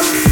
Bye.